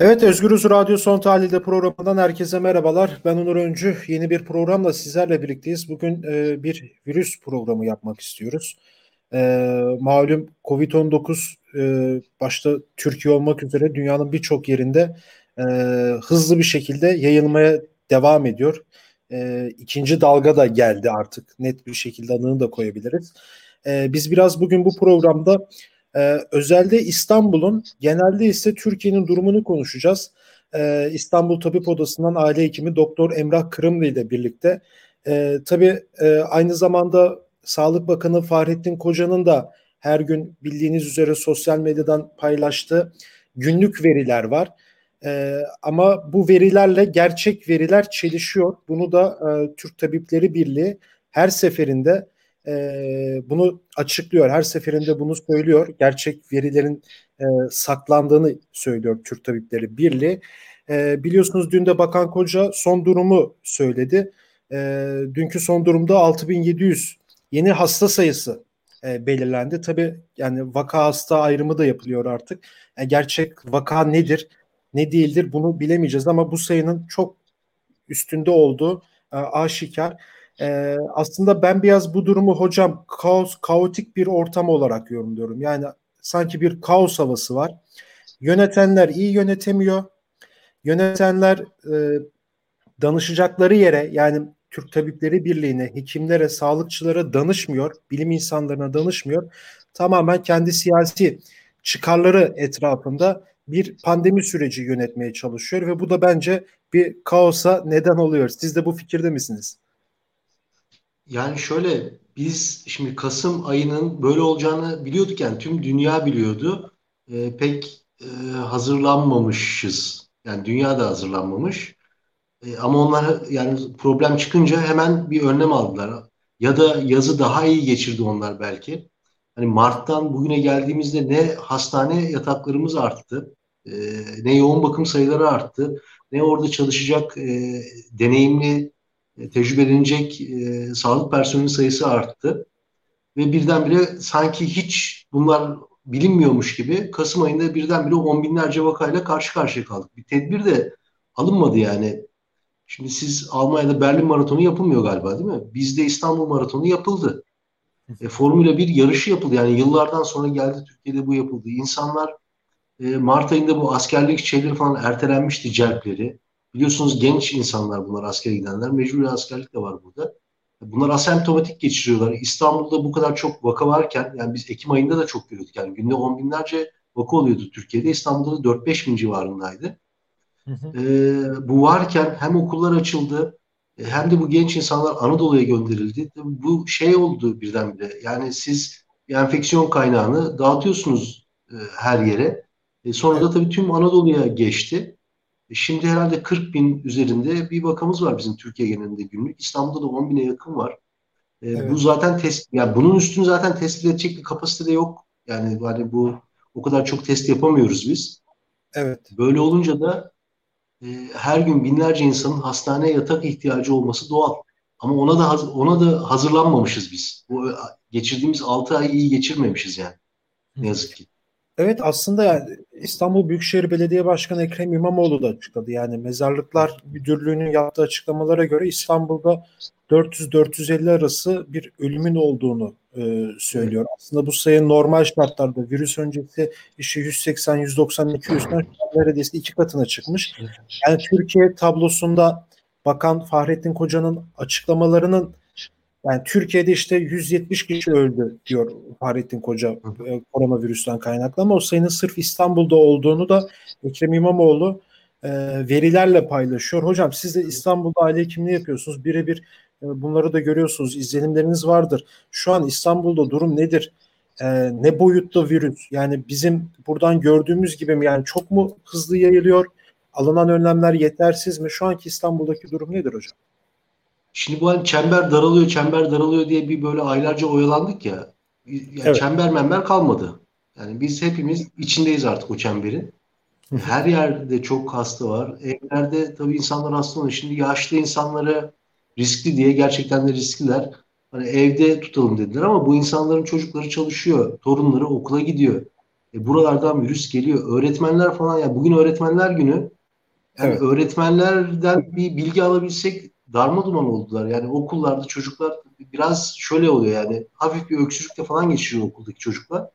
Evet Özgürüz Radyo Son Tahlil'de programından herkese merhabalar. Ben Onur Öncü. Yeni bir programla sizlerle birlikteyiz. Bugün e, bir virüs programı yapmak istiyoruz. E, malum Covid-19 e, başta Türkiye olmak üzere dünyanın birçok yerinde e, hızlı bir şekilde yayılmaya devam ediyor. E, ikinci dalga da geldi artık. Net bir şekilde adını da koyabiliriz. E, biz biraz bugün bu programda ee, özelde İstanbul'un, genelde ise Türkiye'nin durumunu konuşacağız. Ee, İstanbul Tabip Odası'ndan aile hekimi Doktor Emrah Kırımlı ile birlikte. Ee, tabii e, aynı zamanda Sağlık Bakanı Fahrettin Koca'nın da her gün bildiğiniz üzere sosyal medyadan paylaştığı günlük veriler var. Ee, ama bu verilerle gerçek veriler çelişiyor. Bunu da e, Türk Tabipleri Birliği her seferinde e, bunu açıklıyor. Her seferinde bunu söylüyor. Gerçek verilerin e, saklandığını söylüyor Türk Tabipleri Birliği. E, biliyorsunuz dün de Bakan Koca son durumu söyledi. E, dünkü son durumda 6700 yeni hasta sayısı e, belirlendi. Tabii yani vaka hasta ayrımı da yapılıyor artık. Yani gerçek vaka nedir, ne değildir bunu bilemeyeceğiz ama bu sayının çok üstünde olduğu e, aşikar. Ee, aslında ben biraz bu durumu hocam kaos, kaotik bir ortam olarak yorumluyorum. Yani sanki bir kaos havası var. Yönetenler iyi yönetemiyor. Yönetenler e, danışacakları yere yani Türk Tabipleri Birliği'ne, hekimlere, sağlıkçılara danışmıyor, bilim insanlarına danışmıyor. Tamamen kendi siyasi çıkarları etrafında bir pandemi süreci yönetmeye çalışıyor ve bu da bence bir kaosa neden oluyor. Siz de bu fikirde misiniz? Yani şöyle biz şimdi Kasım ayının böyle olacağını biliyorduk yani tüm dünya biliyordu. E, pek e, hazırlanmamışız. Yani dünya da hazırlanmamış. E, ama onlar yani problem çıkınca hemen bir önlem aldılar. Ya da yazı daha iyi geçirdi onlar belki. Hani Mart'tan bugüne geldiğimizde ne hastane yataklarımız arttı, e, ne yoğun bakım sayıları arttı, ne orada çalışacak e, deneyimli tecrübelenecek e, sağlık personeli sayısı arttı. Ve birdenbire sanki hiç bunlar bilinmiyormuş gibi Kasım ayında birdenbire on binlerce vakayla karşı karşıya kaldık. Bir tedbir de alınmadı yani. Şimdi siz Almanya'da Berlin Maratonu yapılmıyor galiba değil mi? Bizde İstanbul Maratonu yapıldı. E, Formula 1 yarışı yapıldı. Yani yıllardan sonra geldi Türkiye'de bu yapıldı. İnsanlar e, Mart ayında bu askerlik şeyleri falan ertelenmişti celpleri. Biliyorsunuz genç insanlar bunlar askere gidenler. Mecburi askerlik de var burada. Bunlar asemptomatik geçiriyorlar. İstanbul'da bu kadar çok vaka varken yani biz Ekim ayında da çok görüyorduk. Yani günde on binlerce vaka oluyordu Türkiye'de. İstanbul'da da 4-5 bin civarındaydı. Hı hı. Ee, bu varken hem okullar açıldı hem de bu genç insanlar Anadolu'ya gönderildi. Bu şey oldu birdenbire. Yani siz bir enfeksiyon kaynağını dağıtıyorsunuz e, her yere. E, sonra da tabii tüm Anadolu'ya geçti. E, şimdi herhalde 40 bin üzerinde bir vakamız var bizim Türkiye genelinde günlük. İstanbul'da da 10 bine yakın var. E, evet. Bu zaten test, yani bunun üstünü zaten tespit edecek bir kapasite de yok. Yani hani bu o kadar çok test yapamıyoruz biz. Evet. Böyle olunca da e, her gün binlerce insanın hastaneye yatak ihtiyacı olması doğal. Ama ona da ona da hazırlanmamışız biz. Bu geçirdiğimiz 6 ay iyi geçirmemişiz yani. Ne yazık ki. Evet aslında yani İstanbul Büyükşehir Belediye Başkanı Ekrem İmamoğlu da açıkladı. Yani Mezarlıklar Müdürlüğü'nün yaptığı açıklamalara göre İstanbul'da 400-450 arası bir ölümün olduğunu e, söylüyor. Aslında bu sayı normal şartlarda virüs öncesi işte 180-190-200'den neredeyse iki katına çıkmış. Yani Türkiye tablosunda Bakan Fahrettin Koca'nın açıklamalarının yani Türkiye'de işte 170 kişi öldü diyor Fahrettin Koca e, koronavirüsten kaynaklı ama o sayının sırf İstanbul'da olduğunu da Ekrem İmamoğlu e, verilerle paylaşıyor. Hocam siz de İstanbul'da aile hekimliği yapıyorsunuz. Birebir e, bunları da görüyorsunuz. İzlenimleriniz vardır. Şu an İstanbul'da durum nedir? E, ne boyutta virüs? Yani bizim buradan gördüğümüz gibi mi? Yani çok mu hızlı yayılıyor? Alınan önlemler yetersiz mi? Şu anki İstanbul'daki durum nedir hocam? Şimdi bu hani çember daralıyor, çember daralıyor diye bir böyle aylarca oyalandık ya. Yani evet. Çember member kalmadı. Yani biz hepimiz içindeyiz artık o çemberin. Her yerde çok hasta var. Evlerde tabii insanlar hasta oluyor. Şimdi yaşlı insanlara riskli diye gerçekten de riskliler. Hani evde tutalım dediler ama bu insanların çocukları çalışıyor. Torunları okula gidiyor. E, buralardan virüs geliyor. Öğretmenler falan ya bugün öğretmenler günü. Yani evet. öğretmenlerden bir bilgi alabilsek darma duman oldular. Yani okullarda çocuklar biraz şöyle oluyor yani hafif bir öksürükle falan geçiriyor okuldaki çocuklar.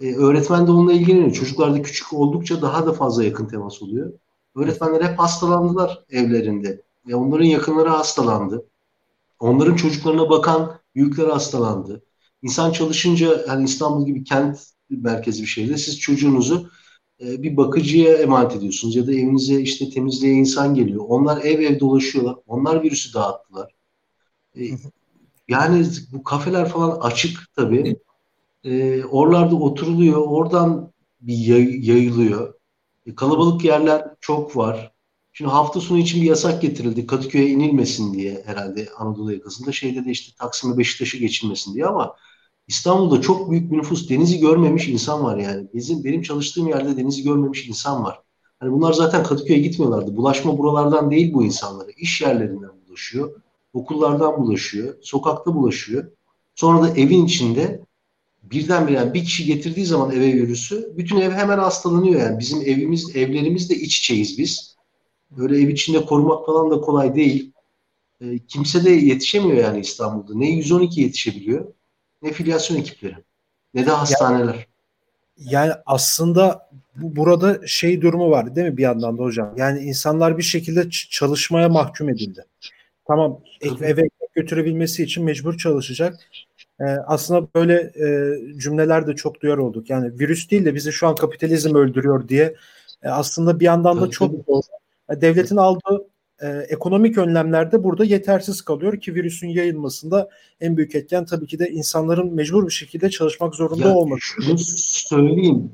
Ee, öğretmen de onunla ilgileniyor. Çocuklar da küçük oldukça daha da fazla yakın temas oluyor. Öğretmenler hep hastalandılar evlerinde. E, onların yakınları hastalandı. Onların çocuklarına bakan büyükler hastalandı. İnsan çalışınca hani İstanbul gibi kent merkezi bir şehirde siz çocuğunuzu e, bir bakıcıya emanet ediyorsunuz ya da evinize işte temizliğe insan geliyor. Onlar ev ev dolaşıyorlar. Onlar virüsü dağıttılar. E, yani bu kafeler falan açık tabii. E, oralarda oturuluyor. Oradan bir yay, yayılıyor. E, kalabalık yerler çok var. Şimdi hafta sonu için bir yasak getirildi. Kadıköy'e inilmesin diye herhalde Anadolu yakasında. Şeyde de işte Taksim'e Beşiktaş'a geçilmesin diye ama İstanbul'da çok büyük bir nüfus denizi görmemiş insan var yani. Bizim benim çalıştığım yerde denizi görmemiş insan var. Hani bunlar zaten Kadıköy'e gitmiyorlardı. Bulaşma buralardan değil bu insanlara. İş yerlerinden bulaşıyor. Okullardan bulaşıyor. Sokakta bulaşıyor. Sonra da evin içinde birdenbire yani bir kişi getirdiği zaman eve virüsü bütün ev hemen hastalanıyor yani. Bizim evimiz, evlerimizde iç içeyiz biz. Böyle ev içinde korumak falan da kolay değil. E, kimse de yetişemiyor yani İstanbul'da. Ne 112 yetişebiliyor ne filyasyon ekipleri ne de hastaneler. Yani, yani aslında bu, burada şey durumu var değil mi bir yandan da hocam? Yani insanlar bir şekilde çalışmaya mahkum edildi. Tamam eve, eve götürebilmesi için mecbur çalışacak. Ee, aslında böyle e, cümleler de çok duyar olduk. Yani virüs değil de bizi şu an kapitalizm öldürüyor diye e, aslında bir yandan da çok doğru. E, devletin aldığı e, ekonomik önlemlerde burada yetersiz kalıyor ki virüsün yayılmasında en büyük etken tabii ki de insanların mecbur bir şekilde çalışmak zorunda ya, olması. Şunu söyleyeyim.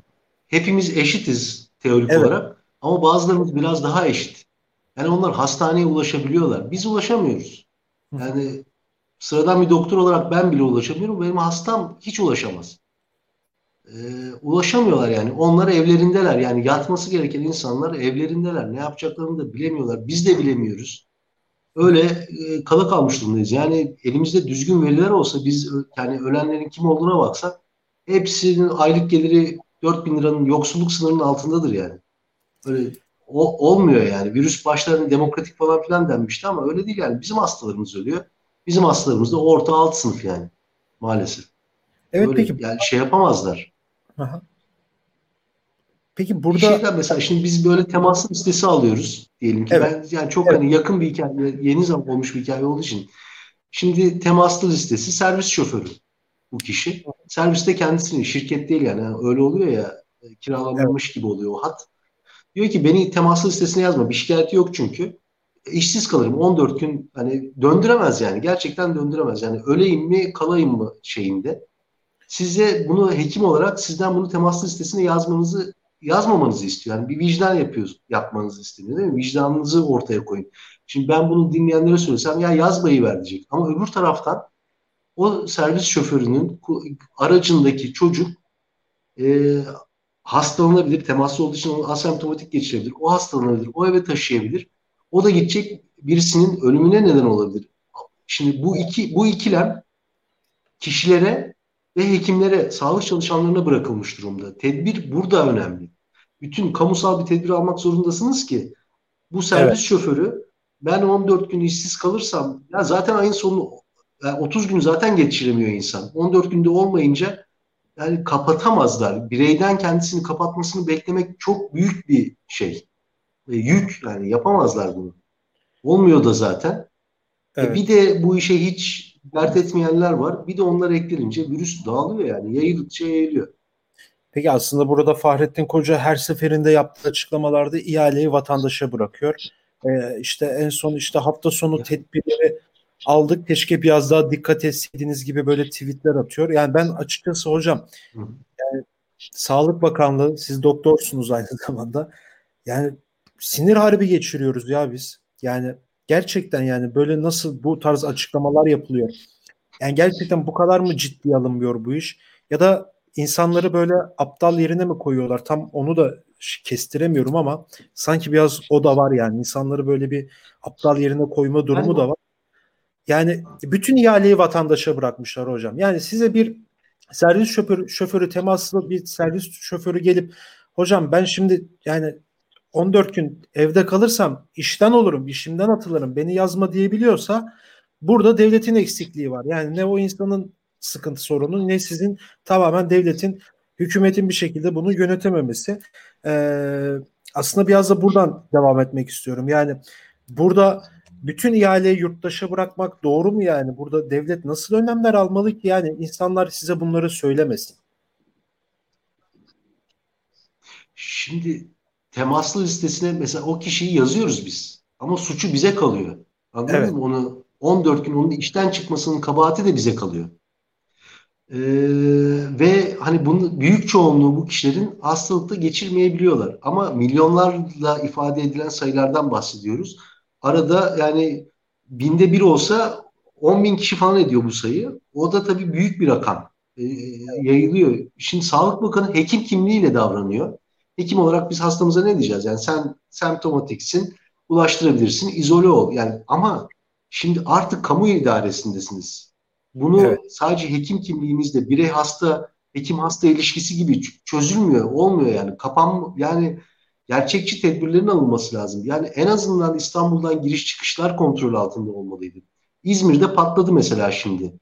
Hepimiz eşitiz teorik evet. olarak ama bazılarımız biraz daha eşit. Yani onlar hastaneye ulaşabiliyorlar. Biz ulaşamıyoruz. Yani sıradan bir doktor olarak ben bile ulaşamıyorum. Benim hastam hiç ulaşamaz e, ulaşamıyorlar yani. Onlar evlerindeler. Yani yatması gereken insanlar evlerindeler. Ne yapacaklarını da bilemiyorlar. Biz de bilemiyoruz. Öyle e, kala kalmış durumdayız. Yani elimizde düzgün veriler olsa biz yani ölenlerin kim olduğuna baksak hepsinin aylık geliri 4 bin liranın yoksulluk sınırının altındadır yani. Öyle o, olmuyor yani. Virüs başlarında demokratik falan filan denmişti ama öyle değil yani. Bizim hastalarımız ölüyor. Bizim hastalarımız da orta alt sınıf yani maalesef. Evet Öyle, peki. Yani şey yapamazlar. Aha. Peki burada şeyden mesela şimdi biz böyle temaslı listesi alıyoruz diyelim ki. Evet. Ben yani çok evet. hani yakın bir hikaye, yeni zaman olmuş bir hikaye olduğu için. Şimdi temaslı listesi servis şoförü bu kişi. Serviste kendisini şirket değil yani. yani öyle oluyor ya kiralanmış evet. gibi oluyor o hat. Diyor ki beni temaslı listesine yazma. Bir şikayeti yok çünkü. İşsiz kalırım 14 gün hani döndüremez yani. Gerçekten döndüremez. Yani öleyim mi kalayım mı şeyinde size bunu hekim olarak sizden bunu temas listesine yazmanızı yazmamanızı istiyor. Yani bir vicdan yapıyoruz, yapmanızı isteniyor değil mi? Vicdanınızı ortaya koyun. Şimdi ben bunu dinleyenlere söylesem ya yazmayı ver diyecek. Ama öbür taraftan o servis şoförünün aracındaki çocuk e, hastalanabilir. Temaslı olduğu için onu asemptomatik geçirebilir. O hastalanabilir. O eve taşıyabilir. O da gidecek birisinin ölümüne neden olabilir. Şimdi bu iki bu ikilem kişilere ve hekimlere, sağlık çalışanlarına bırakılmış durumda. Tedbir burada önemli. Bütün kamusal bir tedbir almak zorundasınız ki bu servis evet. şoförü ben 14 gün işsiz kalırsam ya zaten ayın sonu yani 30 gün zaten geçiremiyor insan. 14 günde olmayınca yani kapatamazlar. Bireyden kendisini kapatmasını beklemek çok büyük bir şey. E, yük yani yapamazlar bunu. Olmuyor da zaten. Evet. E bir de bu işe hiç dert etmeyenler var. Bir de onlar eklenince virüs dağılıyor yani. Yayıldıkça yayılıyor. Peki aslında burada Fahrettin Koca her seferinde yaptığı açıklamalarda ihaleyi vatandaşa bırakıyor. Ee, işte en son işte hafta sonu tedbirleri aldık. Keşke biraz daha dikkat etseydiniz gibi böyle tweetler atıyor. Yani ben açıkçası hocam yani Sağlık Bakanlığı siz doktorsunuz aynı zamanda. Yani sinir harbi geçiriyoruz ya biz. Yani Gerçekten yani böyle nasıl bu tarz açıklamalar yapılıyor? Yani gerçekten bu kadar mı ciddi alınmıyor bu iş? Ya da insanları böyle aptal yerine mi koyuyorlar? Tam onu da kestiremiyorum ama sanki biraz o da var yani. İnsanları böyle bir aptal yerine koyma durumu da var. Yani bütün ihaleyi vatandaşa bırakmışlar hocam. Yani size bir servis şoförü, şoförü temaslı bir servis şoförü gelip hocam ben şimdi yani 14 gün evde kalırsam işten olurum, işimden atılırım, beni yazma diyebiliyorsa burada devletin eksikliği var. Yani ne o insanın sıkıntı sorunu ne sizin tamamen devletin hükümetin bir şekilde bunu yönetememesi. Ee, aslında biraz da buradan devam etmek istiyorum. Yani burada bütün ihaleyi yurttaşa bırakmak doğru mu yani? Burada devlet nasıl önlemler almalı ki yani insanlar size bunları söylemesin? Şimdi temaslı listesine mesela o kişiyi yazıyoruz biz. Ama suçu bize kalıyor. Anladın evet. mı? Onu 14 gün onun işten çıkmasının kabahati de bize kalıyor. Ee, ve hani bunun büyük çoğunluğu bu kişilerin hastalıkta geçirmeyebiliyorlar. Ama milyonlarla ifade edilen sayılardan bahsediyoruz. Arada yani binde bir olsa 10 bin kişi falan ediyor bu sayı. O da tabii büyük bir rakam. Ee, yayılıyor. Şimdi Sağlık Bakanı hekim kimliğiyle davranıyor. Hekim olarak biz hastamıza ne diyeceğiz? Yani sen semptomatiksin, ulaştırabilirsin, izole ol. Yani ama şimdi artık kamu idaresindesiniz. Bunu evet. sadece hekim kimliğimizde birey hasta, hekim hasta ilişkisi gibi çözülmüyor, olmuyor yani. Kapan yani gerçekçi tedbirlerin alınması lazım. Yani en azından İstanbul'dan giriş çıkışlar kontrol altında olmalıydı. İzmir'de patladı mesela şimdi.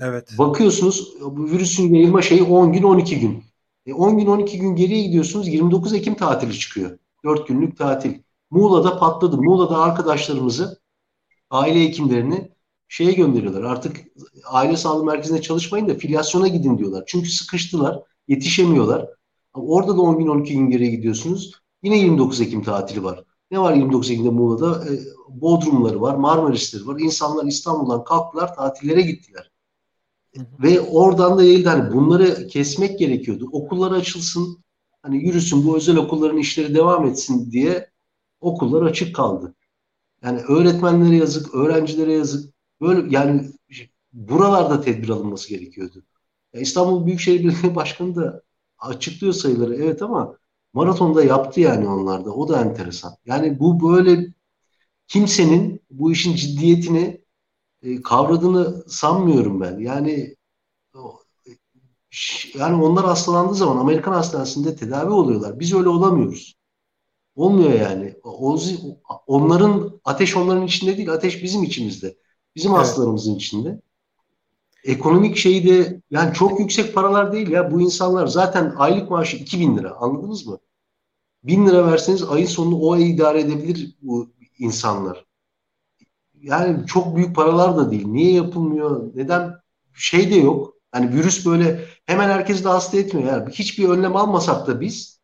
Evet. Bakıyorsunuz bu virüsün yayılma şeyi 10 gün 12 gün. E 10 gün 12 gün geriye gidiyorsunuz 29 Ekim tatili çıkıyor. 4 günlük tatil. Muğla'da patladı. Muğla'da arkadaşlarımızı aile hekimlerini şeye gönderiyorlar. Artık aile sağlığı merkezinde çalışmayın da filyasyona gidin diyorlar. Çünkü sıkıştılar, yetişemiyorlar. Orada da 10 gün 12 gün geriye gidiyorsunuz. Yine 29 Ekim tatili var. Ne var 29 Ekim'de Muğla'da? E, Bodrumları var, Marmarisleri var. İnsanlar İstanbul'dan kalktılar, tatillere gittiler. Ve oradan da yayıldı. Hani bunları kesmek gerekiyordu. Okullar açılsın, hani yürüsün, bu özel okulların işleri devam etsin diye okullar açık kaldı. Yani öğretmenlere yazık, öğrencilere yazık. Böyle yani buralarda tedbir alınması gerekiyordu. Ya İstanbul Büyükşehir Belediye Başkanı da açıklıyor sayıları evet ama maratonda yaptı yani onlarda. O da enteresan. Yani bu böyle kimsenin bu işin ciddiyetini e, kavradığını sanmıyorum ben. Yani yani onlar hastalandığı zaman Amerikan hastanesinde tedavi oluyorlar. Biz öyle olamıyoruz. Olmuyor yani. Onların ateş onların içinde değil, ateş bizim içimizde. Bizim evet. hastalarımızın içinde. Ekonomik şeyi de yani çok yüksek paralar değil ya. Bu insanlar zaten aylık maaşı 2000 lira. Anladınız mı? 1000 lira verseniz ayın sonunu o ay idare edebilir bu insanlar yani çok büyük paralar da değil. Niye yapılmıyor? Neden? Şey de yok. Hani virüs böyle hemen herkesi de hasta etmiyor. Yani hiçbir önlem almasak da biz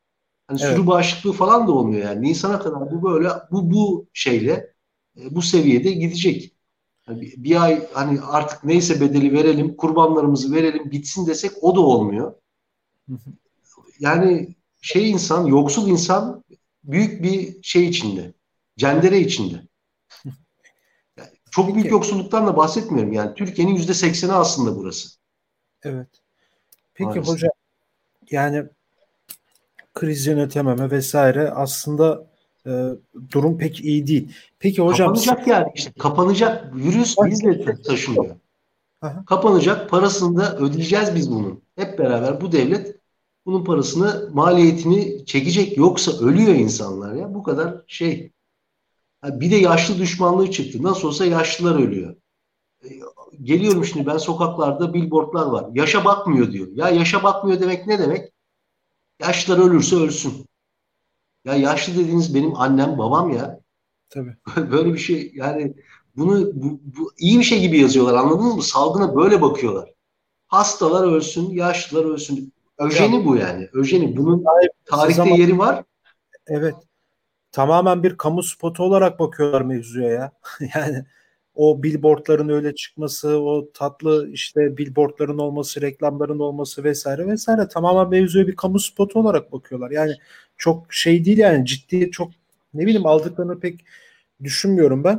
hani evet. sürü bağışıklığı falan da olmuyor yani. Nisan'a kadar bu böyle bu bu şeyle e, bu seviyede gidecek. Yani bir, bir ay hani artık neyse bedeli verelim, kurbanlarımızı verelim, bitsin desek o da olmuyor. Yani şey insan, yoksul insan büyük bir şey içinde. Cendere içinde. Çok Peki. büyük yoksulluktan da bahsetmiyorum. Yani Türkiye'nin yüzde sekseni aslında burası. Evet. Peki Maalesef. hocam yani kriz yönetememe vesaire aslında e, durum pek iyi değil. Peki hocam kapanacak yani işte kapanacak virüs bizle taşınıyor. Aha. Kapanacak parasını da ödeyeceğiz biz bunun. Hep beraber bu devlet bunun parasını maliyetini çekecek yoksa ölüyor insanlar ya bu kadar şey bir de yaşlı düşmanlığı çıktı. Nasıl olsa yaşlılar ölüyor. E, geliyorum şimdi ben sokaklarda billboardlar var. Yaşa bakmıyor diyor. Ya yaşa bakmıyor demek ne demek? Yaşlılar ölürse ölsün. Ya yaşlı dediğiniz benim annem babam ya. Tabii. böyle bir şey yani bunu bu, bu iyi bir şey gibi yazıyorlar anladınız mı? Salgına böyle bakıyorlar. Hastalar ölsün, yaşlılar ölsün. Öjeni bu yani. Öjeni. Bunun tarihte yeri var. Evet tamamen bir kamu spotu olarak bakıyorlar mevzuya ya. yani o billboardların öyle çıkması, o tatlı işte billboardların olması, reklamların olması vesaire vesaire tamamen mevzuya bir kamu spotu olarak bakıyorlar. Yani çok şey değil yani ciddi çok ne bileyim aldıklarını pek düşünmüyorum ben.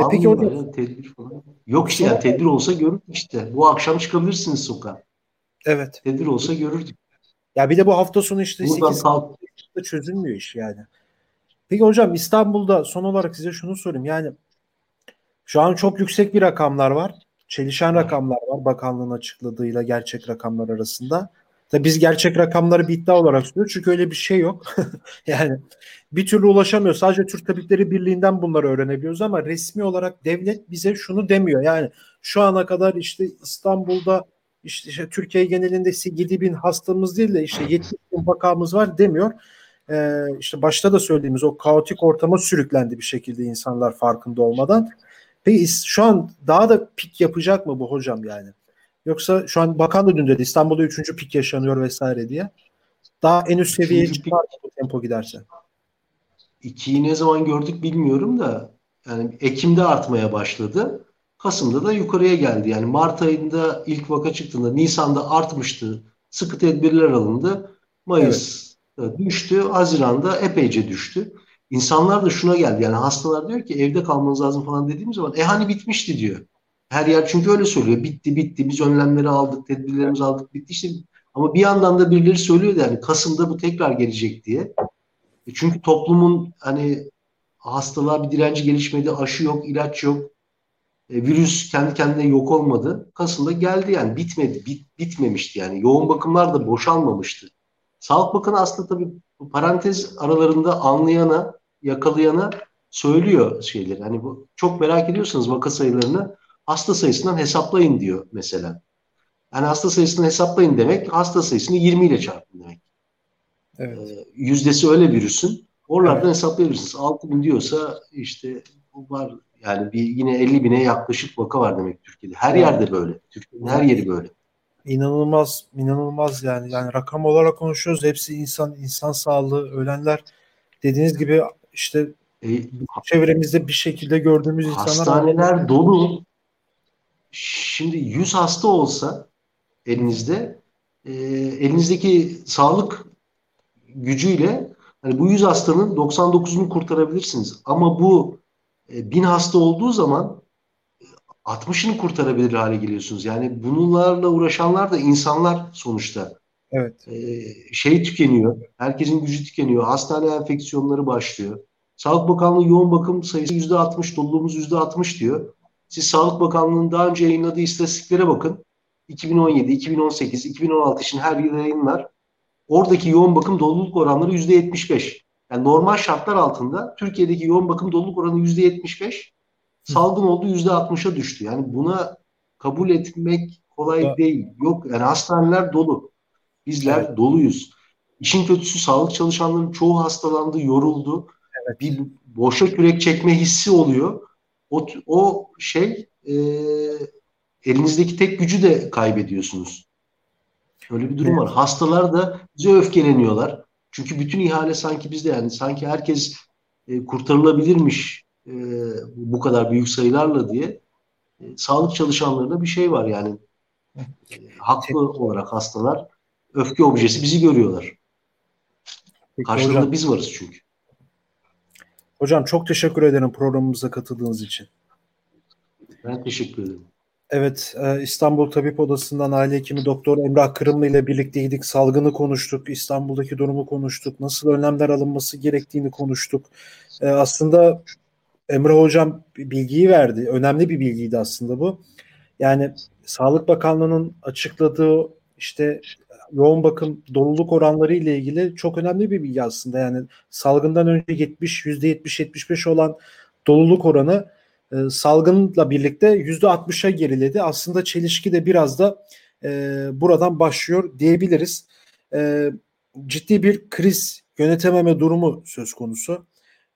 e peki orada tedbir falan. Yok işte ya tedbir olsa görürdük işte. Bu akşam çıkabilirsiniz sokağa. Evet. Tedbir olsa görürdük. Ya bir de bu hafta sonu işte Buradan 8 kalk- çözülmüyor iş yani. Peki hocam İstanbul'da son olarak size şunu sorayım. Yani şu an çok yüksek bir rakamlar var. çelişen rakamlar var bakanlığın açıkladığıyla gerçek rakamlar arasında. Tabii biz gerçek rakamları bir iddia olarak söylüyoruz çünkü öyle bir şey yok. yani bir türlü ulaşamıyor. Sadece Türk Tabipleri Birliği'nden bunları öğrenebiliyoruz ama resmi olarak devlet bize şunu demiyor. Yani şu ana kadar işte İstanbul'da işte, işte Türkiye genelinde 7 bin hastamız değil de işte 70 bin vakamız var demiyor. Ee, işte başta da söylediğimiz o kaotik ortama sürüklendi bir şekilde insanlar farkında olmadan. Peki şu an daha da pik yapacak mı bu hocam yani? Yoksa şu an bakan da dün dedi İstanbul'da üçüncü pik yaşanıyor vesaire diye. Daha en üst seviyeye çıkar bu tempo giderse. İkiyi ne zaman gördük bilmiyorum da yani Ekim'de artmaya başladı. Kasım'da da yukarıya geldi. Yani Mart ayında ilk vaka çıktığında Nisan'da artmıştı. Sıkı tedbirler alındı. Mayıs evet. Düştü. Haziran'da epeyce düştü. İnsanlar da şuna geldi. Yani hastalar diyor ki evde kalmanız lazım falan dediğimiz zaman e hani bitmişti diyor. Her yer çünkü öyle söylüyor. Bitti bitti biz önlemleri aldık, tedbirlerimizi aldık, bitti işte. Ama bir yandan da birileri söylüyor yani Kasım'da bu tekrar gelecek diye. E çünkü toplumun hani hastalığa bir direnci gelişmedi, aşı yok, ilaç yok. E, virüs kendi kendine yok olmadı. Kasım'da geldi yani bitmedi, bit, bitmemişti yani. Yoğun bakımlar da boşalmamıştı. Sağlık Bakanı aslında tabii parantez aralarında anlayana, yakalayana söylüyor şeyleri. Hani bu çok merak ediyorsanız vaka sayılarını hasta sayısından hesaplayın diyor mesela. Yani hasta sayısını hesaplayın demek hasta sayısını 20 ile çarpın demek. Evet. Ee, yüzdesi öyle virüsün. Oralardan evet. hesaplayabilirsiniz. 6 bin diyorsa işte bu var yani bir yine 50 bine yaklaşık vaka var demek Türkiye'de. Her evet. yerde böyle. Türkiye'nin her yeri böyle. İnanılmaz, inanılmaz yani. Yani rakam olarak konuşuyoruz. Hepsi insan, insan sağlığı, ölenler. Dediğiniz gibi işte e, çevremizde bir şekilde gördüğümüz insanlar. Hastaneler dolu. Şimdi 100 hasta olsa elinizde e, elinizdeki sağlık gücüyle hani bu 100 hastanın 99'unu kurtarabilirsiniz. Ama bu e, 1000 hasta olduğu zaman 60'ını kurtarabilir hale geliyorsunuz. Yani bunlarla uğraşanlar da insanlar sonuçta. Evet. E, şey tükeniyor. Herkesin gücü tükeniyor. Hastane enfeksiyonları başlıyor. Sağlık Bakanlığı yoğun bakım sayısı %60, doluluğumuz %60 diyor. Siz Sağlık Bakanlığı'nın daha önce yayınladığı istatistiklere bakın. 2017, 2018, 2016 için her yıl yayınlar. Oradaki yoğun bakım doluluk oranları %75. Yani normal şartlar altında Türkiye'deki yoğun bakım doluluk oranı %75. Salgın oldu %60'a düştü. Yani buna kabul etmek kolay evet. değil. Yok yani hastaneler dolu. Bizler evet. doluyuz. İşin kötüsü sağlık çalışanlarının çoğu hastalandı, yoruldu. Evet. Bir boşa kürek çekme hissi oluyor o, o şey e, elinizdeki tek gücü de kaybediyorsunuz. Öyle bir durum evet. var. Hastalar da bize öfkeleniyorlar. Çünkü bütün ihale sanki bizde yani sanki herkes e, kurtarılabilirmiş e, bu kadar büyük sayılarla diye e, sağlık çalışanlarında bir şey var yani. E, haklı olarak hastalar öfke objesi bizi görüyorlar. Peki, Karşılığında hocam. biz varız çünkü. Hocam çok teşekkür ederim programımıza katıldığınız için. Ben teşekkür ederim. Evet, e, İstanbul Tabip Odası'ndan aile hekimi Doktor Emrah Kırımlı ile birlikteydik. Salgını konuştuk, İstanbul'daki durumu konuştuk, nasıl önlemler alınması gerektiğini konuştuk. E, aslında Emrah Hocam bilgiyi verdi. Önemli bir bilgiydi aslında bu. Yani Sağlık Bakanlığı'nın açıkladığı işte yoğun bakım doluluk oranları ile ilgili çok önemli bir bilgi aslında. Yani salgından önce 70 %70-75 olan doluluk oranı e, salgınla birlikte %60'a geriledi. Aslında çelişki de biraz da e, buradan başlıyor diyebiliriz. E, ciddi bir kriz yönetememe durumu söz konusu.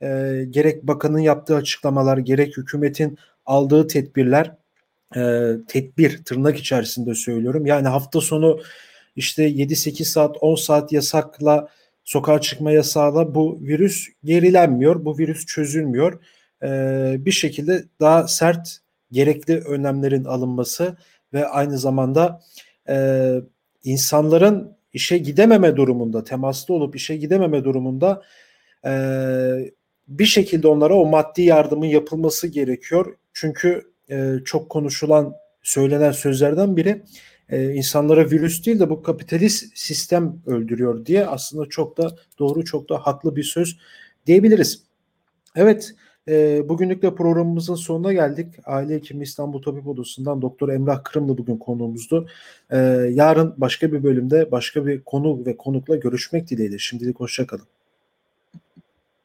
E, gerek bakanın yaptığı açıklamalar, gerek hükümetin aldığı tedbirler, e, tedbir tırnak içerisinde söylüyorum. Yani hafta sonu işte 7-8 saat 10 saat yasakla sokağa çıkma yasağıyla bu virüs gerilenmiyor. Bu virüs çözülmüyor. Ee, bir şekilde daha sert gerekli önlemlerin alınması ve aynı zamanda e, insanların işe gidememe durumunda, temaslı olup işe gidememe durumunda e, bir şekilde onlara o maddi yardımın yapılması gerekiyor. Çünkü e, çok konuşulan, söylenen sözlerden biri e, insanlara virüs değil de bu kapitalist sistem öldürüyor diye aslında çok da doğru çok da haklı bir söz diyebiliriz. Evet E, bugünlük de programımızın sonuna geldik. Aile Hekimi İstanbul Tabip Odası'ndan Doktor Emrah Kırımlı bugün konuğumuzdu. E, yarın başka bir bölümde başka bir konu ve konukla görüşmek dileğiyle. Şimdilik hoşçakalın.